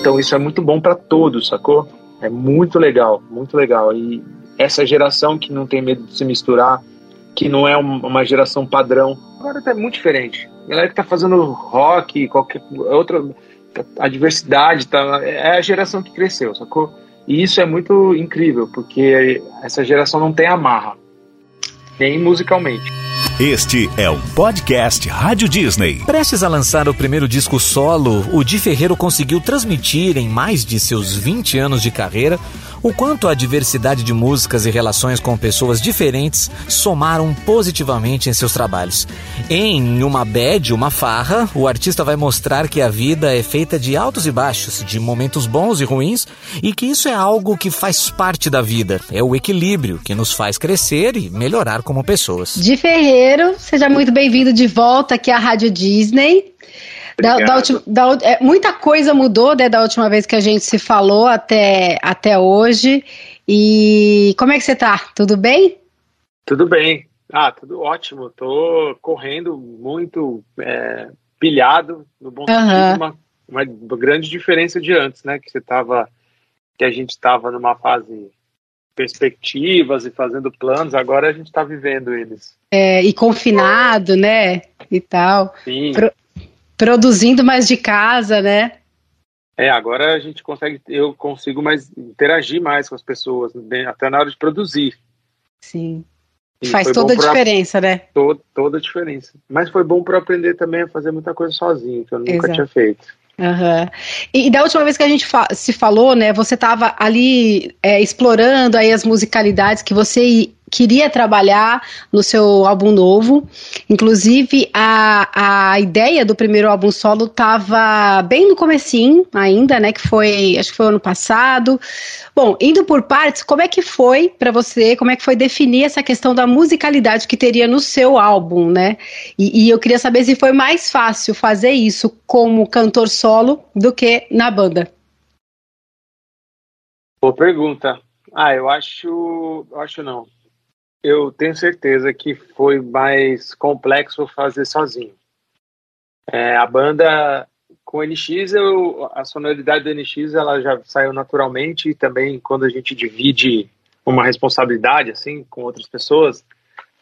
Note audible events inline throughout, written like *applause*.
Então isso é muito bom para todos, sacou? É muito legal, muito legal. E essa geração que não tem medo de se misturar, que não é uma geração padrão, agora tá muito diferente. A galera que tá fazendo rock, qualquer outra, a diversidade, tá, é a geração que cresceu, sacou? E isso é muito incrível, porque essa geração não tem amarra, nem musicalmente. Este é o podcast Rádio Disney. Prestes a lançar o primeiro disco solo, o Di Ferreiro conseguiu transmitir em mais de seus 20 anos de carreira o quanto a diversidade de músicas e relações com pessoas diferentes somaram positivamente em seus trabalhos. Em Uma Bad, Uma Farra, o artista vai mostrar que a vida é feita de altos e baixos, de momentos bons e ruins, e que isso é algo que faz parte da vida. É o equilíbrio que nos faz crescer e melhorar como pessoas. Di Ferreiro, seja muito bem-vindo de volta aqui à Rádio Disney. Da, da última, da, é, muita coisa mudou né, da última vez que a gente se falou até, até hoje. E como é que você tá? Tudo bem? Tudo bem. Ah, tudo ótimo. Tô correndo muito é, pilhado, no bom sentido, uma, uma grande diferença de antes, né? Que você tava, que a gente estava numa fase perspectivas e fazendo planos, agora a gente está vivendo eles. É, e confinado, né? E tal. Sim. Pro, produzindo mais de casa, né? É, agora a gente consegue, eu consigo mais interagir mais com as pessoas, até na hora de produzir. Sim. E Faz toda a diferença, né? Toda, toda a diferença. Mas foi bom para aprender também a fazer muita coisa sozinho, que eu nunca Exato. tinha feito. Uhum. E, e, da última vez que a gente fa se falou, né, você estava ali é, explorando aí as musicalidades que você queria trabalhar no seu álbum novo. Inclusive, a, a ideia do primeiro álbum solo estava bem no comecinho ainda, né? Que foi, acho que foi ano passado. Bom, indo por partes, como é que foi para você, como é que foi definir essa questão da musicalidade que teria no seu álbum, né? E, e eu queria saber se foi mais fácil fazer isso como cantor solo do que na banda. Boa pergunta. Ah, eu acho. Acho não eu tenho certeza que foi mais complexo fazer sozinho. É, a banda com NX, eu, a sonoridade do NX ela já saiu naturalmente e também quando a gente divide uma responsabilidade assim com outras pessoas,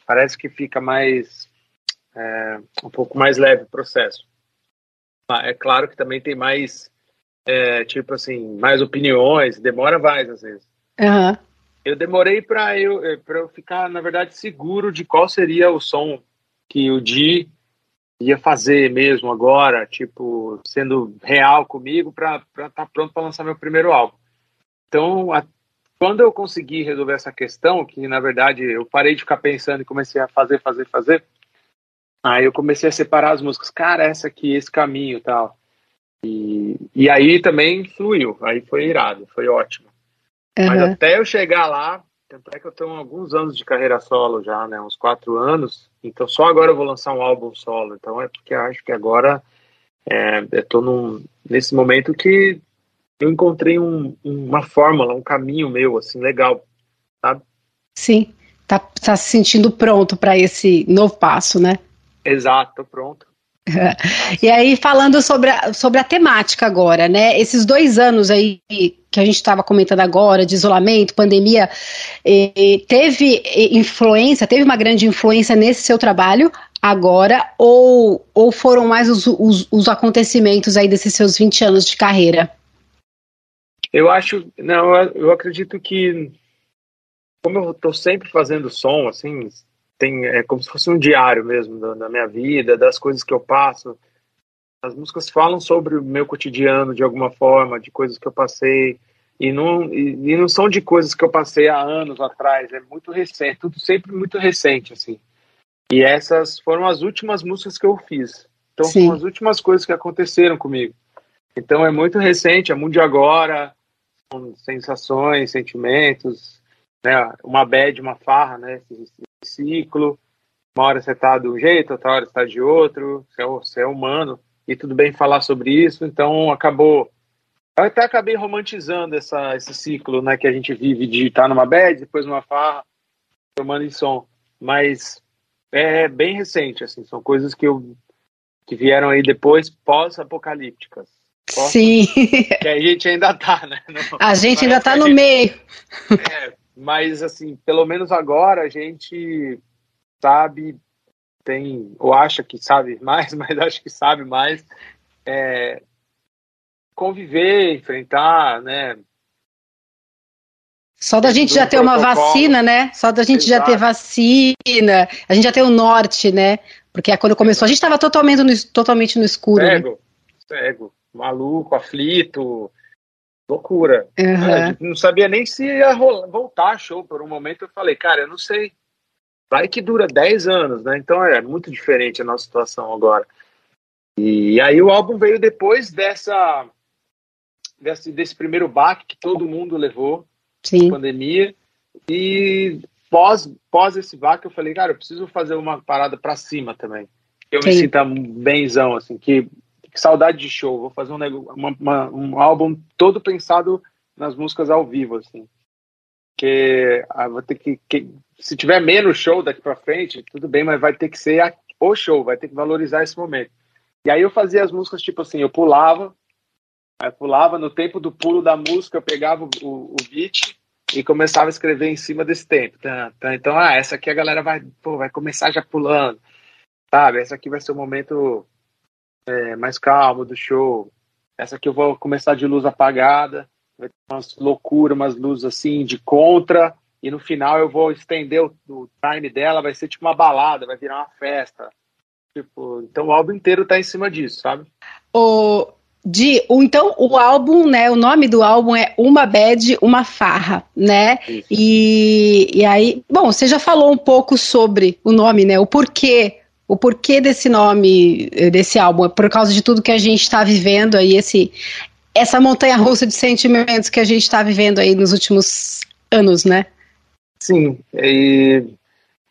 parece que fica mais é, um pouco mais leve o processo. É claro que também tem mais é, tipo assim mais opiniões, demora mais às vezes. Uhum eu demorei para eu, eh, eu ficar, na verdade, seguro de qual seria o som que o Di ia fazer mesmo agora, tipo, sendo real comigo para estar tá pronto para lançar meu primeiro álbum. Então, a, quando eu consegui resolver essa questão, que na verdade eu parei de ficar pensando e comecei a fazer, fazer, fazer, aí eu comecei a separar as músicas. Cara, essa aqui, esse caminho tal. E, e aí também fluiu, aí foi irado, foi ótimo. Uhum. Mas até eu chegar lá, tanto é que eu tenho alguns anos de carreira solo já, né? Uns quatro anos. Então só agora eu vou lançar um álbum solo. Então é porque eu acho que agora é, eu tô num, nesse momento que eu encontrei um, uma fórmula, um caminho meu, assim, legal, sabe? Sim, tá, tá se sentindo pronto para esse novo passo, né? Exato, tô pronto. *laughs* E aí, falando sobre a, sobre a temática agora, né? Esses dois anos aí que a gente estava comentando agora, de isolamento, pandemia, eh, teve influência, teve uma grande influência nesse seu trabalho agora, ou, ou foram mais os, os, os acontecimentos aí desses seus 20 anos de carreira? Eu acho, não, eu acredito que, como eu estou sempre fazendo som, assim, tem é como se fosse um diário mesmo da, da, minha vida, das coisas que eu passo. As músicas falam sobre o meu cotidiano de alguma forma, de coisas que eu passei e não e, e não são de coisas que eu passei há anos atrás. É muito recente, tudo sempre muito recente assim. E essas foram as últimas músicas que eu fiz. Então Sim. são as últimas coisas que aconteceram comigo. Então é muito recente, é muito de agora, são sensações, sentimentos, né? Uma bad, uma farra, né? Ciclo. Uma hora você está de um jeito, outra hora está de outro. Você é, você é humano e tudo bem falar sobre isso. Então acabou. Eu até acabei romantizando essa, esse ciclo, né, que a gente vive de estar tá numa bed, depois numa farra, tomando em som. Mas é bem recente, assim, são coisas que eu que vieram aí depois pós-apocalípticas. Sim. Que a gente ainda tá, né? *laughs* Não, a gente ainda tá no meio. É, mas assim, pelo menos agora a gente sabe, tem, ou acha que sabe *laughs* mais, mas acho que sabe mais, é, conviver, enfrentar, né? Só da gente já ter uma vacina, né? Só da gente Exato. já ter vacina, a gente já tem o norte, né? Porque é quando começou, a gente estava totalmente no, totalmente no escuro. Cego, né? cego, maluco, aflito, loucura. Uhum. Não sabia nem se ia rolar, voltar show. Por um momento eu falei, cara, eu não sei. Vai que dura 10 anos, né? Então é muito diferente a nossa situação agora. E aí o álbum veio depois dessa desse, desse primeiro baque que todo mundo levou, Sim. pandemia. E pós, pós esse baque eu falei, cara, eu preciso fazer uma parada para cima também. Eu Sim. me sinta benzão, assim, que, que, saudade de show. Vou fazer um, uma, uma, um álbum todo pensado nas músicas ao vivo, assim. Que ah, vou ter que, que, se tiver menos show daqui para frente, tudo bem, mas vai ter que ser a, o show, vai ter que valorizar esse momento. E aí eu fazia as músicas tipo assim, eu pulava, eu pulava, no tempo do pulo da música eu pegava o, o, beat e começava a escrever em cima desse tempo. Então, ah, essa aqui a galera vai, pô, vai começar já pulando, sabe? Essa aqui vai ser o momento é, mais calmo do show. Essa aqui eu vou começar de luz apagada, vai ter umas loucuras, umas luzes assim de contra, e no final eu vou estender o, o time dela, vai ser tipo uma balada, vai virar uma festa. Tipo, então o álbum inteiro tá em cima disso, sabe? O, de, o, então o álbum, né? O nome do álbum é Uma Bad, Uma Farra, né? E, e aí, bom, você já falou um pouco sobre o nome, né? O porquê, o porquê desse nome desse álbum é por causa de tudo que a gente está vivendo aí, esse, essa montanha russa de sentimentos que a gente está vivendo aí nos últimos anos, né? Sim, e,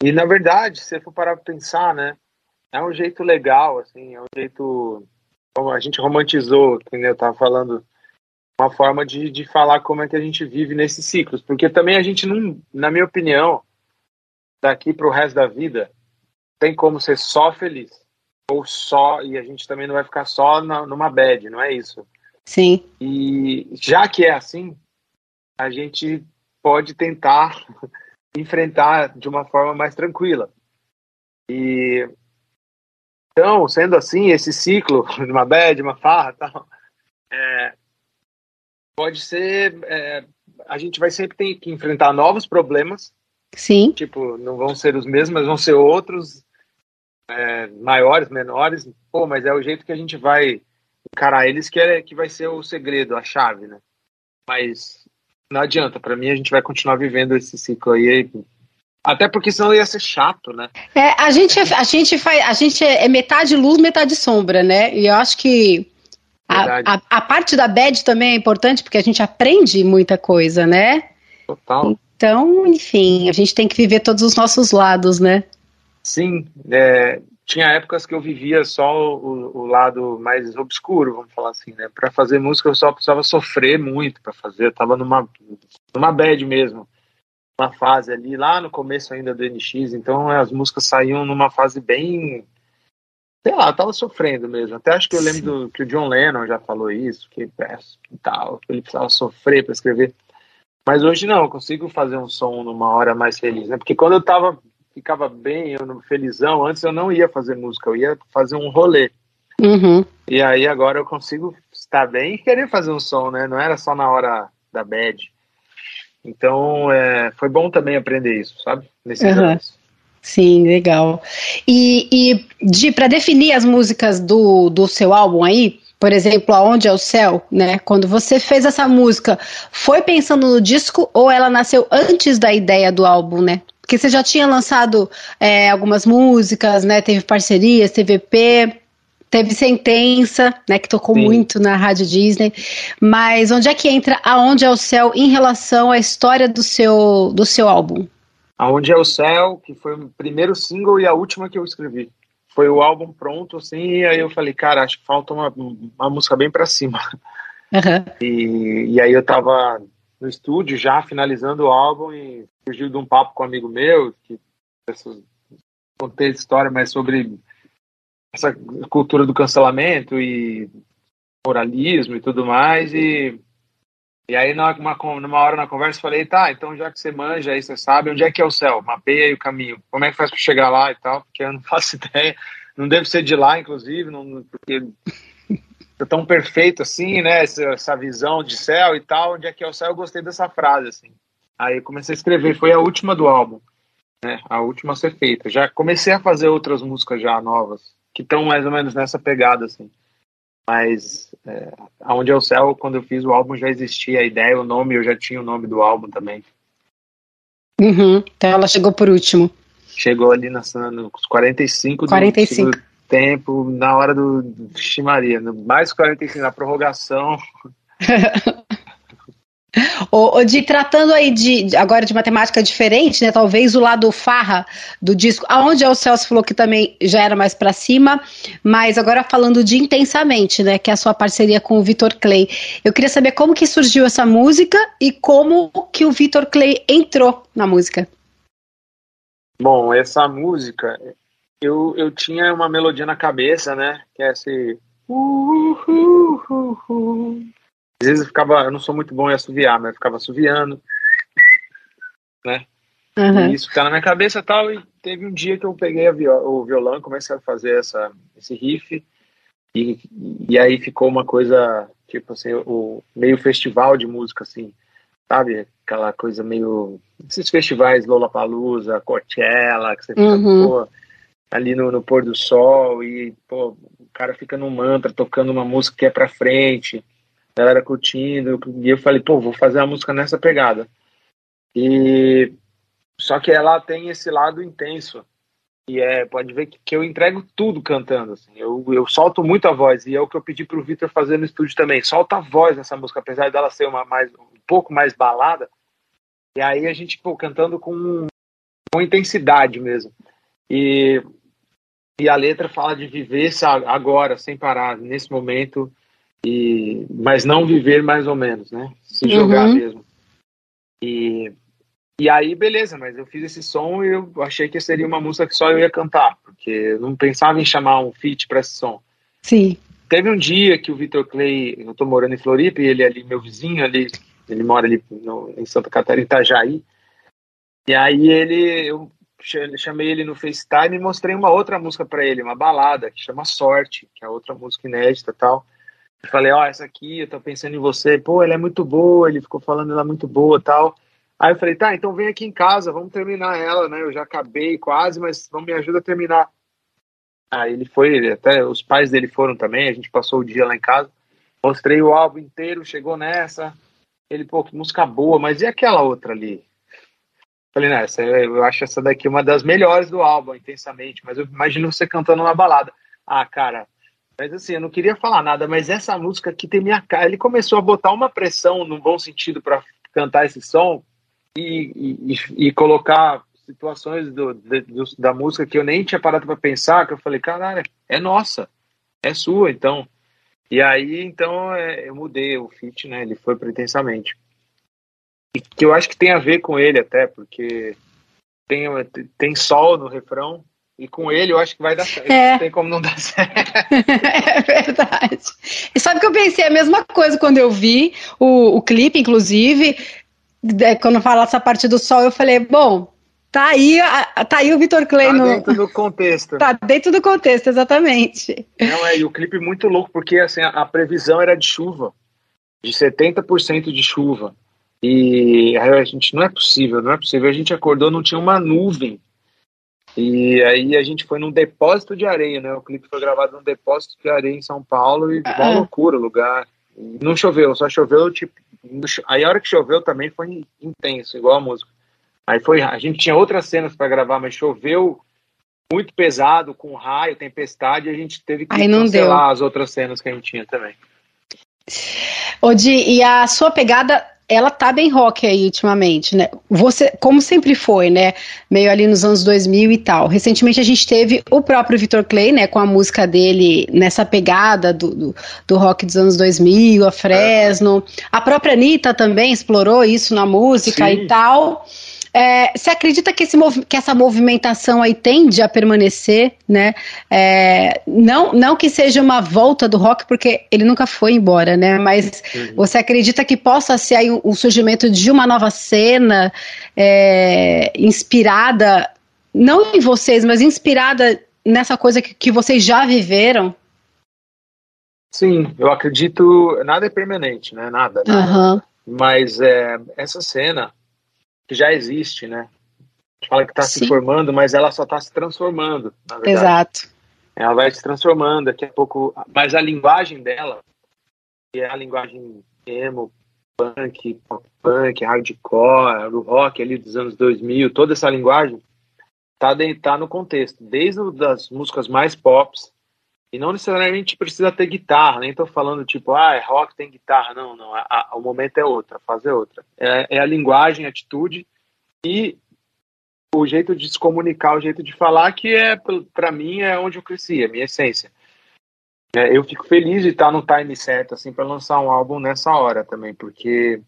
e na verdade, se for parar para pensar, né? é um jeito legal, assim, é um jeito. Como a gente romantizou, entendeu? Eu tava falando uma forma de, de falar como é que a gente vive nesses ciclos, porque também a gente não, na minha opinião, daqui para o resto da vida, tem como ser só feliz ou só e a gente também não vai ficar só na, numa bad, não é isso? Sim. E já que é assim, a gente pode tentar *laughs* enfrentar de uma forma mais tranquila. E então, sendo assim, esse ciclo *laughs* de uma bad, uma farra tal, é, pode ser. É, a gente vai sempre ter que enfrentar novos problemas. Sim. Tipo, não vão ser os mesmos, mas vão ser outros, é, maiores, menores. Pô, mas é o jeito que a gente vai encarar eles que, é, que vai ser o segredo, a chave, né? Mas não adianta, para mim a gente vai continuar vivendo esse ciclo aí até porque senão ia ser chato, né? É, a gente, a gente faz, a gente é metade luz, metade sombra, né? E eu acho que a, a, a, parte da bad também é importante porque a gente aprende muita coisa, né? Total. Então, enfim, a gente tem que viver todos os nossos lados, né? Sim, é, tinha épocas que eu vivia só o, o, lado mais obscuro, vamos falar assim, né? Para fazer música eu só precisava sofrer muito para fazer, eu tava numa, numa bad mesmo uma fase ali, lá no começo ainda do NX, então as músicas saíam numa fase bem. Sei lá, tava sofrendo mesmo. Até acho que eu lembro do, que o John Lennon já falou isso, que é, tal, ele precisava sofrer para escrever. Mas hoje não, eu consigo fazer um som numa hora mais feliz, né? Porque quando eu tava, ficava bem, eu felizão, antes eu não ia fazer música, eu ia fazer um rolê. Uhum. E aí agora eu consigo estar bem e querer fazer um som, né? Não era só na hora da bad. Então, é, foi bom também aprender isso, sabe? Nesses uhum. anos. Sim, legal. E, e de para definir as músicas do, do seu álbum aí, por exemplo, Aonde é o Céu, né? Quando você fez essa música, foi pensando no disco ou ela nasceu antes da ideia do álbum, né? Porque você já tinha lançado é, algumas músicas, né? Teve parcerias, teve EP. Teve Sentença, né, que tocou Sim. muito na Rádio Disney. Mas onde é que entra Aonde é o Céu em relação à história do seu, do seu álbum? Aonde é o Céu, que foi o primeiro single e a última que eu escrevi. Foi o álbum pronto, assim, e aí eu falei, cara, acho que falta uma, uma música bem para cima. Uhum. E, e aí eu tava no estúdio já finalizando o álbum e surgiu de um papo com um amigo meu, que essas, contei história, mas sobre essa cultura do cancelamento e moralismo e tudo mais, e, e aí numa, numa hora na conversa falei, tá, então já que você manja aí, você sabe onde é que é o céu, mapeia o caminho, como é que faz para chegar lá e tal, porque eu não *laughs* faço ideia, não deve ser de lá, inclusive, não, porque tão perfeito assim, né, essa, essa visão de céu e tal, onde é que é o céu, eu gostei dessa frase, assim. Aí eu comecei a escrever, foi a última do álbum, né, a última a ser feita. Já comecei a fazer outras músicas já novas, que estão mais ou menos nessa pegada, assim. Mas é, Aonde é o Céu, quando eu fiz o álbum, já existia a ideia, o nome, eu já tinha o nome do álbum também. Uhum, então ela chegou por último. Chegou ali nos 45, 45. do tempo, na hora do Ximaria, mais 45, na prorrogação. *laughs* O, de tratando aí de agora de matemática diferente, né? Talvez o lado farra do disco, aonde é o Celso falou que também já era mais para cima, mas agora falando de intensamente, né? Que é a sua parceria com o Vitor Clay. Eu queria saber como que surgiu essa música e como que o Vitor Clay entrou na música. Bom, essa música eu, eu tinha uma melodia na cabeça, né? Que é esse. Às vezes eu ficava, eu não sou muito bom em assoviar, mas eu ficava assoviando, né? Uhum. E isso ficava na minha cabeça e tal, e teve um dia que eu peguei o violão, comecei a fazer essa, esse riff, e, e aí ficou uma coisa, tipo assim, o meio festival de música, assim, sabe? Aquela coisa meio, esses festivais Lollapalooza, Coachella, que você fica, uhum. pô, ali no, no pôr do sol, e, pô, o cara fica num mantra, tocando uma música que é pra frente, galera curtindo, e eu falei, pô, vou fazer a música nessa pegada. E só que ela tem esse lado intenso. E é, pode ver que, que eu entrego tudo cantando, assim. Eu, eu solto muito a voz, e é o que eu pedi pro Vitor fazer no estúdio também. Solta a voz nessa música, apesar dela ser uma mais, um pouco mais balada. E aí a gente, pô, cantando com, com intensidade mesmo. E, e a letra fala de viver agora, sem parar, nesse momento, e mas não viver mais ou menos, né? Se jogar uhum. mesmo. E e aí beleza, mas eu fiz esse som e eu achei que seria uma música que só eu ia cantar, porque eu não pensava em chamar um feat para esse som. Sim. Teve um dia que o Vitor Clay, eu tô morando em Floripa e ele é ali meu vizinho ali, ele mora ali no, em Santa Catarina, Itajaí. E aí ele eu chamei ele no FaceTime e mostrei uma outra música para ele, uma balada que chama Sorte, que é outra música inédita, tal. Eu falei, ó, oh, essa aqui, eu tô pensando em você. Pô, ela é muito boa, ele ficou falando ela é muito boa tal. Aí eu falei, tá, então vem aqui em casa, vamos terminar ela, né? Eu já acabei quase, mas vamos me ajuda a terminar. Aí ele foi, até os pais dele foram também, a gente passou o dia lá em casa. Mostrei o álbum inteiro, chegou nessa. Ele, pô, que música boa, mas e aquela outra ali? Falei, não, essa, eu acho essa daqui uma das melhores do álbum, intensamente, mas eu imagino você cantando uma balada. Ah, cara, mas assim, eu não queria falar nada, mas essa música aqui tem minha cara. Ele começou a botar uma pressão no bom sentido para cantar esse som e, e, e colocar situações do, de, do, da música que eu nem tinha parado para pensar, que eu falei, caralho, é nossa, é sua, então. E aí, então, é, eu mudei o feat, né? Ele foi pretensamente. E que eu acho que tem a ver com ele até, porque tem, tem sol no refrão, e com ele eu acho que vai dar certo. É. Não tem como não dar certo. *laughs* é verdade. E sabe que eu pensei a mesma coisa quando eu vi o, o clipe, inclusive, quando fala essa parte do sol, eu falei, bom, tá aí, tá aí o Vitor Clay tá no... dentro do contexto. *laughs* Tá dentro do contexto, exatamente. Não, é, e o clipe muito louco, porque assim, a, a previsão era de chuva, de 70% de chuva. E aí a gente, não é possível, não é possível. A gente acordou, não tinha uma nuvem e aí a gente foi num depósito de areia, né? O clipe foi gravado num depósito de areia em São Paulo e uma loucura o lugar. Não choveu, só choveu tipo. Aí a hora que choveu também foi intenso, igual a música. Aí foi, a gente tinha outras cenas para gravar, mas choveu muito pesado, com raio, tempestade, e a gente teve que Aí cancelar deu. as outras cenas que a gente tinha também. Odi, e a sua pegada ela tá bem rock aí ultimamente, né? Você, como sempre foi, né? Meio ali nos anos 2000 e tal. Recentemente a gente teve o próprio Victor Clay, né? Com a música dele nessa pegada do, do, do rock dos anos 2000, a Fresno. A própria Anitta também explorou isso na música Sim. e tal. É, você acredita que, esse, que, essa movimentação aí tende a permanecer, né? É, não, não que seja uma volta do rock, porque ele nunca foi embora, né? Mas uhum. você acredita que possa ser aí o, surgimento de uma nova cena é, inspirada, não em vocês, mas inspirada nessa coisa que, que vocês já viveram? Sim, eu acredito. Nada é permanente, né? Nada. nada. Uhum. Mas é, essa cena que já existe, né? A gente fala que está se formando, mas ela só está se transformando, na verdade. Exato. Ela vai se transformando daqui a pouco. Mas a linguagem dela, que é a linguagem emo, punk, pop punk, hardcore, o rock ali dos anos 2000, toda essa linguagem tá, tá no contexto, desde das músicas mais pops e não necessariamente precisa ter guitarra, nem estou falando tipo, ah, é rock tem guitarra. Não, não. A, a, o momento é outro, a fase é outra. É, é a linguagem, a atitude e o jeito de se comunicar, o jeito de falar, que é, para mim, é onde eu cresci, a minha essência. É, eu fico feliz de estar no time certo, assim, para lançar um álbum nessa hora também, porque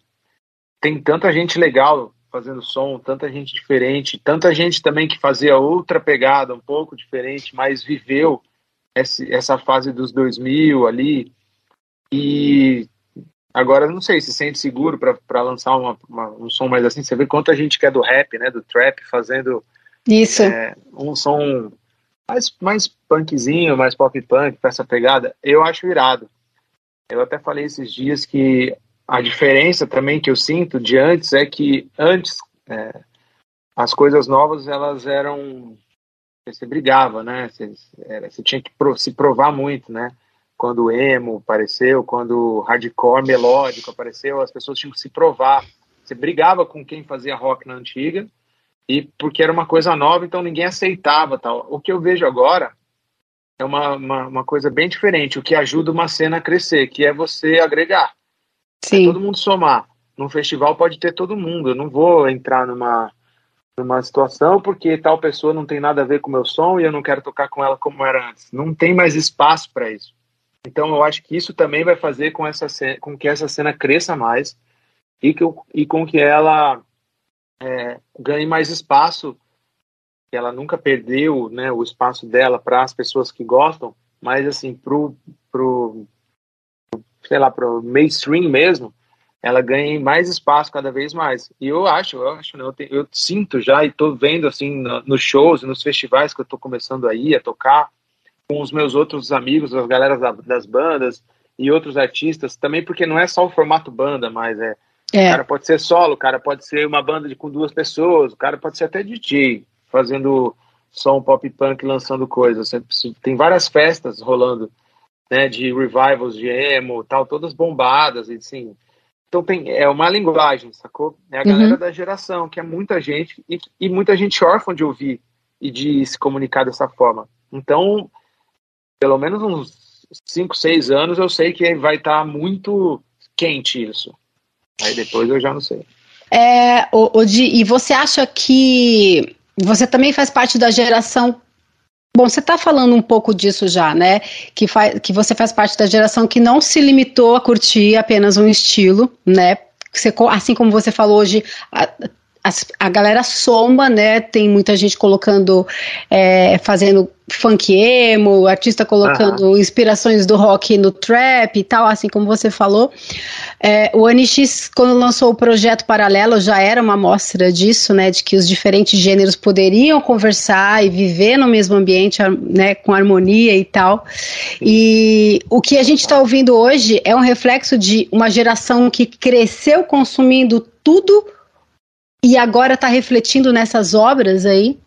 tem tanta gente legal fazendo som, tanta gente diferente, tanta gente também que fazia outra pegada, um pouco diferente, mas viveu essa fase dos 2000 ali. E agora não sei se sente seguro para lançar uma, uma, um som mais assim. Você vê quanta gente que é do rap, né, do trap, fazendo isso é, um som mais, mais punkzinho, mais pop punk, com essa pegada. Eu acho irado. Eu até falei esses dias que a diferença também que eu sinto de antes é que antes é, as coisas novas elas eram você brigava, né? Você, você tinha que pro, se provar muito, né? Quando o emo apareceu, quando o hardcore melódico apareceu, as pessoas tinham que se provar. Você brigava com quem fazia rock na antiga, e porque era uma coisa nova, então ninguém aceitava tal. O que eu vejo agora é uma, uma, uma coisa bem diferente, o que ajuda uma cena a crescer, que é você agregar. Sim. É todo mundo somar. Num festival pode ter todo mundo. Eu não vou entrar numa numa situação porque tal pessoa não tem nada a ver com o meu som e eu não quero tocar com ela como era antes. Não tem mais espaço para isso. Então eu acho que isso também vai fazer com, essa cena, com que essa cena cresça mais e, que, e com que ela é, ganhe mais espaço. Que ela nunca perdeu né, o espaço dela para as pessoas que gostam, mas assim, pro, pro, sei lá, pro mainstream mesmo, ela ganhe mais espaço cada vez mais. E eu acho, eu acho, né, eu, te, eu sinto já e estou vendo assim no, nos shows, nos festivais que eu estou começando aí a tocar com os meus outros amigos, as galeras da, das bandas e outros artistas, também porque não é só o formato banda, mas é, é. o cara pode ser solo, o cara pode ser uma banda de, com duas pessoas, o cara pode ser até DJ, fazendo som pop punk, lançando coisas. Tem várias festas rolando, né, de revivals de emo, tal, todas bombadas e assim, então tem, é uma linguagem, sacou? É a galera uhum. da geração, que é muita gente, e, e muita gente órfã de ouvir e de se comunicar dessa forma. Então, pelo menos uns 5, 6 anos, eu sei que vai estar tá muito quente isso. Aí depois eu já não sei. É, o, o Di, e você acha que você também faz parte da geração Bom, você está falando um pouco disso já, né? Que, faz, que você faz parte da geração que não se limitou a curtir apenas um estilo, né? Você, assim como você falou hoje, a, galera soma, né? Tem muita gente colocando, é, fazendo funk emo, artista colocando inspirações do rock no trap e tal, assim como você falou. É, o NX, quando lançou o projeto Paralelo, já era uma amostra disso, né, de que os diferentes gêneros poderiam conversar e viver no mesmo ambiente, né, com harmonia e tal. E o que a gente está ouvindo hoje é um reflexo de uma geração que cresceu consumindo tudo e agora está refletindo nessas obras aí,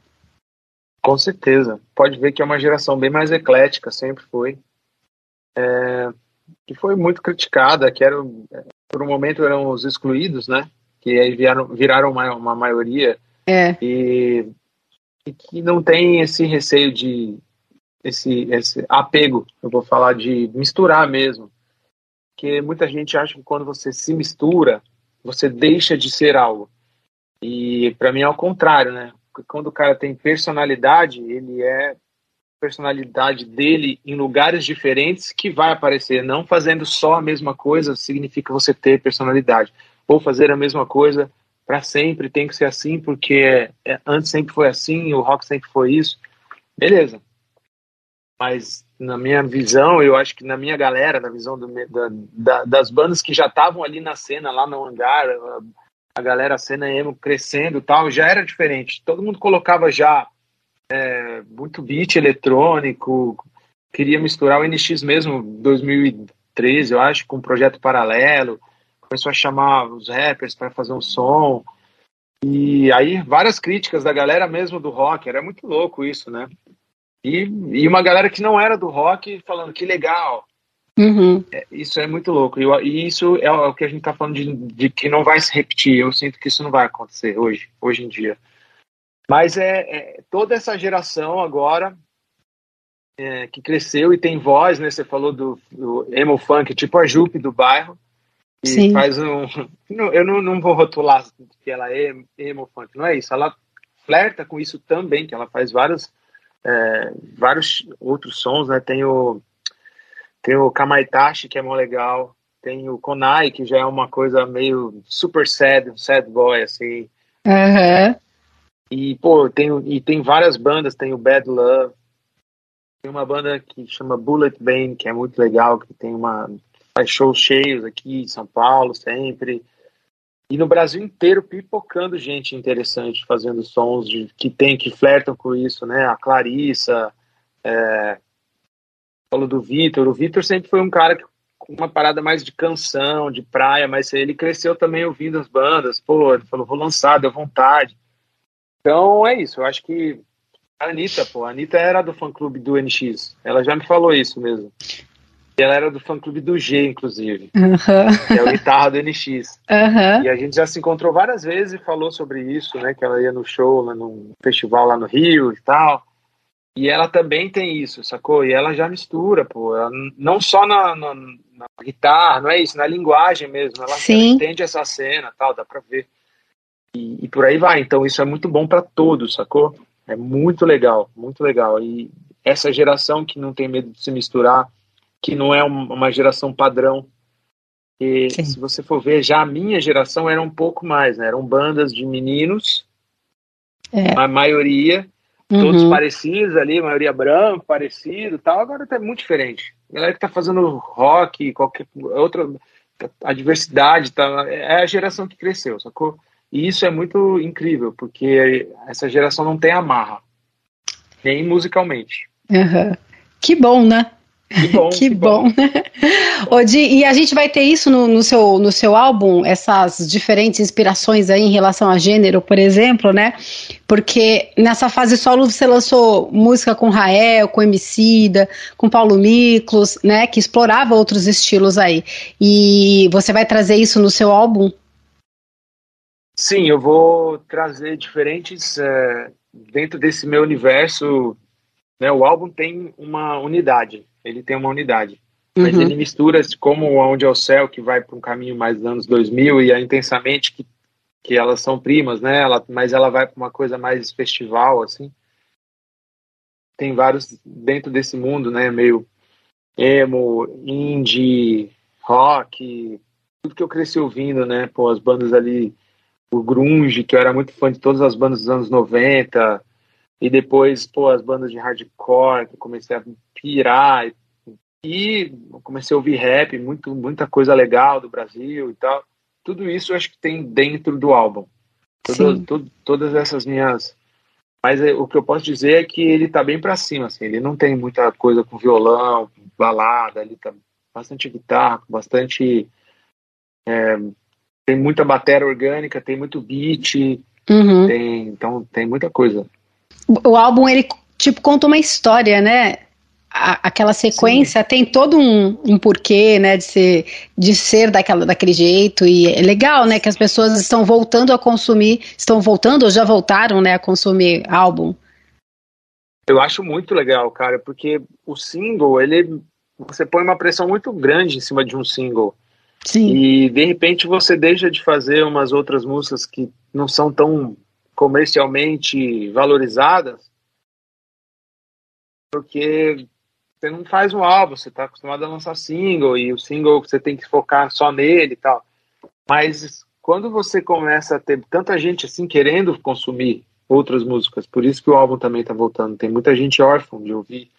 com certeza. Pode ver que é uma geração bem mais eclética, sempre foi. É, que foi muito criticada, que eram, por um momento eram os excluídos, né? Que aí viraram, viraram uma, uma maioria. É. E, e que não tem esse receio de. Esse, esse apego, eu vou falar de misturar mesmo. Porque muita gente acha que quando você se mistura, você deixa de ser algo. E para mim é o contrário, né? Quando o cara tem personalidade, ele é personalidade dele em lugares diferentes que vai aparecer. Não fazendo só a mesma coisa significa você ter personalidade. Ou fazer a mesma coisa para sempre tem que ser assim, porque é, antes sempre foi assim, o rock sempre foi isso. Beleza. Mas na minha visão, eu acho que na minha galera, na visão do, da, da, das bandas que já estavam ali na cena, lá no hangar, a, galera, cena emo crescendo tal, já era diferente. Todo mundo colocava já é, muito beat eletrônico, queria misturar o NX mesmo, 2013, eu acho, com um projeto paralelo começou a chamar os rappers para fazer um som. E aí várias críticas da galera mesmo do rock, era muito louco isso, né? E, e uma galera que não era do rock falando que legal. Uhum. É, isso é muito louco. E, e, isso é o que a gente está falando de, de que não vai se repetir. Eu sinto que isso não vai acontecer hoje, hoje em dia. Mas é, é toda essa geração agora é, que cresceu e tem voz, né? Você falou do, do emo funk, tipo a Jupe do bairro e Sim. faz um. *laughs* Eu não, não vou rotular que ela é emo funk, não é isso. Ela flerta com isso também, que ela faz vários, é, vários outros sons, né? Tem o, tem o Kamaitachi, que é mó legal. Tem o Konai, que já é uma coisa meio super sad, sad boy, assim. Uhum. E, pô, tem, e tem várias bandas, tem o Bad Love. Tem uma banda que chama Bullet Bane, que é muito legal, que tem uma faz shows cheios aqui em São Paulo sempre. E no Brasil inteiro pipocando gente interessante fazendo sons de, que tem, que flertam com isso, né? A Clarissa, é, falou do Vitor. O Vitor sempre foi um cara que com uma parada mais de canção, de praia, mas ele cresceu também ouvindo as bandas. Pô, ele falou, vou lançar, deu vontade. Então é isso, eu acho que a Anitta, pô, a Anitta era do fã clube do NX. Ela já me falou isso mesmo. Ela era do fã clube do G, inclusive. Uhum. Que é o guitarra do NX. Uhum. E a gente já se encontrou várias vezes e falou sobre isso, né? Que ela ia no show, lá no festival lá no Rio e tal. E ela também tem isso, sacou? E ela já mistura, pô. Ela, não só na, na, na, guitarra, não é isso, na linguagem mesmo. Ela, ela entende essa cena tal, dá pra ver. E, e por aí vai. Então isso é muito bom para todos, sacou? É muito legal, muito legal. E essa geração que não tem medo de se misturar que não é uma geração padrão. E Sim. se você for ver, já a minha geração era um pouco mais, né? Eram bandas de meninos, é. a maioria, uhum. todos parecidos ali, a maioria branco, parecido tal. Agora tá muito diferente. A galera que tá fazendo rock, qualquer outra. A diversidade, tá, é a geração que cresceu, sacou? E isso é muito incrível, porque essa geração não tem amarra, nem musicalmente. Uhum. Que bom, né? Que bom. que, que bom. bom. Odi, e a gente vai ter isso no, no, seu, no seu álbum, essas diferentes inspirações aí em relação a gênero, por exemplo, né? Porque nessa fase solo você lançou música com Rael, com Emicida, com Paulo Miklos, né? Que explorava outros estilos aí. E você vai trazer isso no seu álbum? Sim, eu vou trazer diferentes. É, dentro desse meu universo, né, o álbum tem uma unidade ele tem uma unidade. Mas uhum. ele mistura como Onde é o Céu, que vai para um caminho mais dos anos 2000, e a Intensamente, que, que elas são primas, né? Ela, mas ela vai para uma coisa mais festival, assim. Tem vários dentro desse mundo, né? Meio emo, indie, rock, tudo que eu cresci ouvindo, né? Pô, as bandas ali, o grunge, que eu era muito fã de todas as bandas dos anos 90, e depois, pô, as bandas de hardcore, que comecei a pirar. E comecei a ouvir rap, muito, muita coisa legal do Brasil e tal. Tudo isso eu acho que tem dentro do álbum. Todo, todas essas minhas. Mas é, o que eu posso dizer é que ele tá bem para cima, assim. Ele não tem muita coisa com violão, com balada. Ele tá bastante guitarra, bastante. É, tem muita bateria orgânica, tem muito beat. Uhum. Tem, então tem muita coisa o álbum ele tipo conta uma história, né? A, aquela sequência Sim. tem todo um, um, porquê, né, de ser, de ser daquela, daquele jeito e é legal, né, que as pessoas estão voltando a consumir, estão voltando ou já voltaram, né, a consumir álbum. Eu acho muito legal, cara, porque o single, ele, você põe uma pressão muito grande em cima de um single. Sim. E de repente você deixa de fazer umas outras músicas que não são tão comercialmente valorizadas, porque você não faz um álbum, você está acostumado a lançar single, e o single você tem que focar só nele e tal. Mas quando você começa a ter tanta gente assim querendo consumir outras músicas, por isso que o álbum também tá voltando. Tem muita gente órfã de ouvir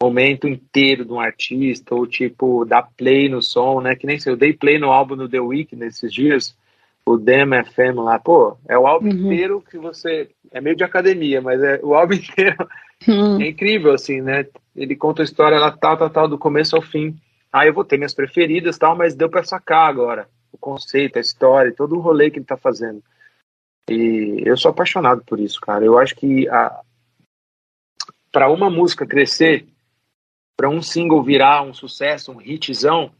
momento inteiro de um artista, ou tipo, dar play no som, né? Que nem se eu dei play no álbum do The Week nesses dias, o Dem FM lá, pô, é o álbum uhum. inteiro que você. É meio de academia, mas é o álbum *laughs* inteiro. Uhum. É incrível, assim, né? Ele conta a história lá, tal, tal, tal, do começo ao fim. Ah, eu vou ter minhas preferidas tal, mas deu para sacar agora o conceito, a história, todo o rolê que ele tá fazendo. E eu sou apaixonado por isso, cara. Eu acho que a... para uma música crescer, para um single virar um sucesso, um hitzão,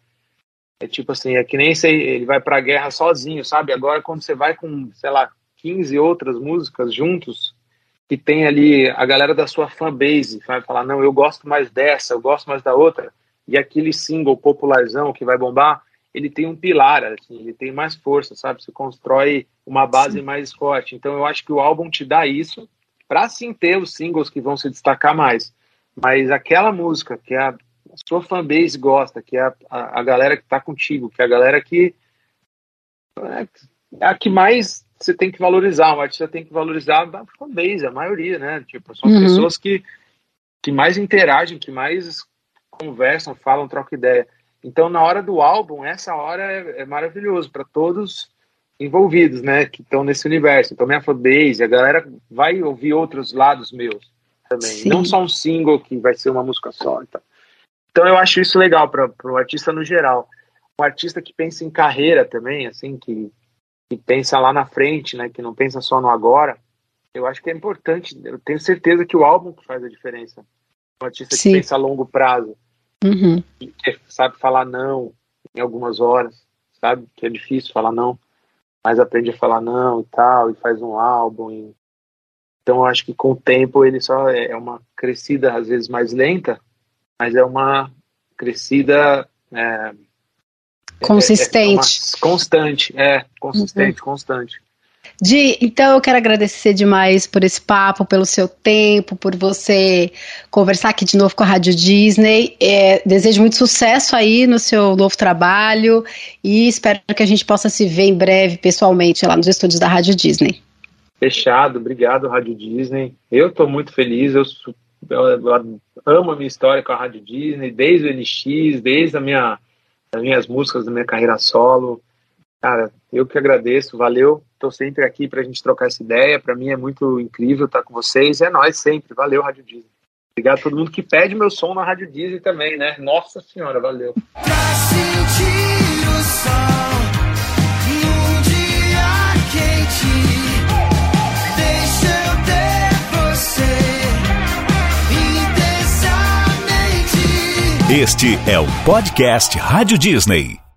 é tipo assim, é que nem sei, ele vai pra guerra sozinho, sabe? Agora quando você vai com, sei lá, 15 outras músicas juntos, que tem ali a galera da sua fanbase, vai falar, não, eu gosto mais dessa, eu gosto mais da outra, e aquele single popularzão que vai bombar, ele tem um pilar, assim, ele tem mais força, sabe? Você constrói uma base Sim. mais forte. Então eu acho que o álbum te dá isso, para sim ter os singles que vão se destacar mais. Mas aquela música que a, sua fanbase gosta, que é a, a, a galera que está contigo, que é a galera que é, é a que mais você tem que valorizar, o artista tem que valorizar a fanbase, a maioria, né? Tipo, são uhum. pessoas que, que mais interagem, que mais conversam, falam, trocam ideia. Então, na hora do álbum, essa hora é, é maravilhoso para todos envolvidos, né, que estão nesse universo. Então, minha fanbase, a galera vai ouvir outros lados meus também. Sim. Não só um single que vai ser uma música só. Então, então eu acho isso legal para o artista no geral. Um artista que pensa em carreira também, assim, que, que pensa lá na frente, né, que não pensa só no agora. Eu acho que é importante. Eu tenho certeza que o álbum que faz a diferença. Um artista Sim. que pensa a longo prazo. Uhum. Que sabe falar não em algumas horas, sabe? Que é difícil falar não, mas aprende a falar não e tal, e faz um álbum. E... Então eu acho que com o tempo ele só é, é uma crescida, às vezes mais lenta, mas é uma crescida. É, consistente. É, é constante, é, consistente, uhum. constante. Di, então eu quero agradecer demais por esse papo, pelo seu tempo, por você conversar aqui de novo com a Rádio Disney. É, desejo muito sucesso aí no seu novo trabalho e espero que a gente possa se ver em breve pessoalmente lá nos estúdios da Rádio Disney. Fechado, obrigado Rádio Disney. Eu estou muito feliz, eu, eu, eu, amo a minha história com a Rádio Disney, desde o NX, desde a minha, as minhas músicas da minha carreira solo. Cara, eu que agradeço, valeu. Estou sempre aqui para a gente trocar essa ideia. Para mim é muito incrível estar com vocês. É nós sempre. Valeu, Rádio Disney. Obrigado a todo mundo que pede meu som na Rádio Disney também, né? Nossa Senhora, valeu. Este é o podcast Rádio Disney.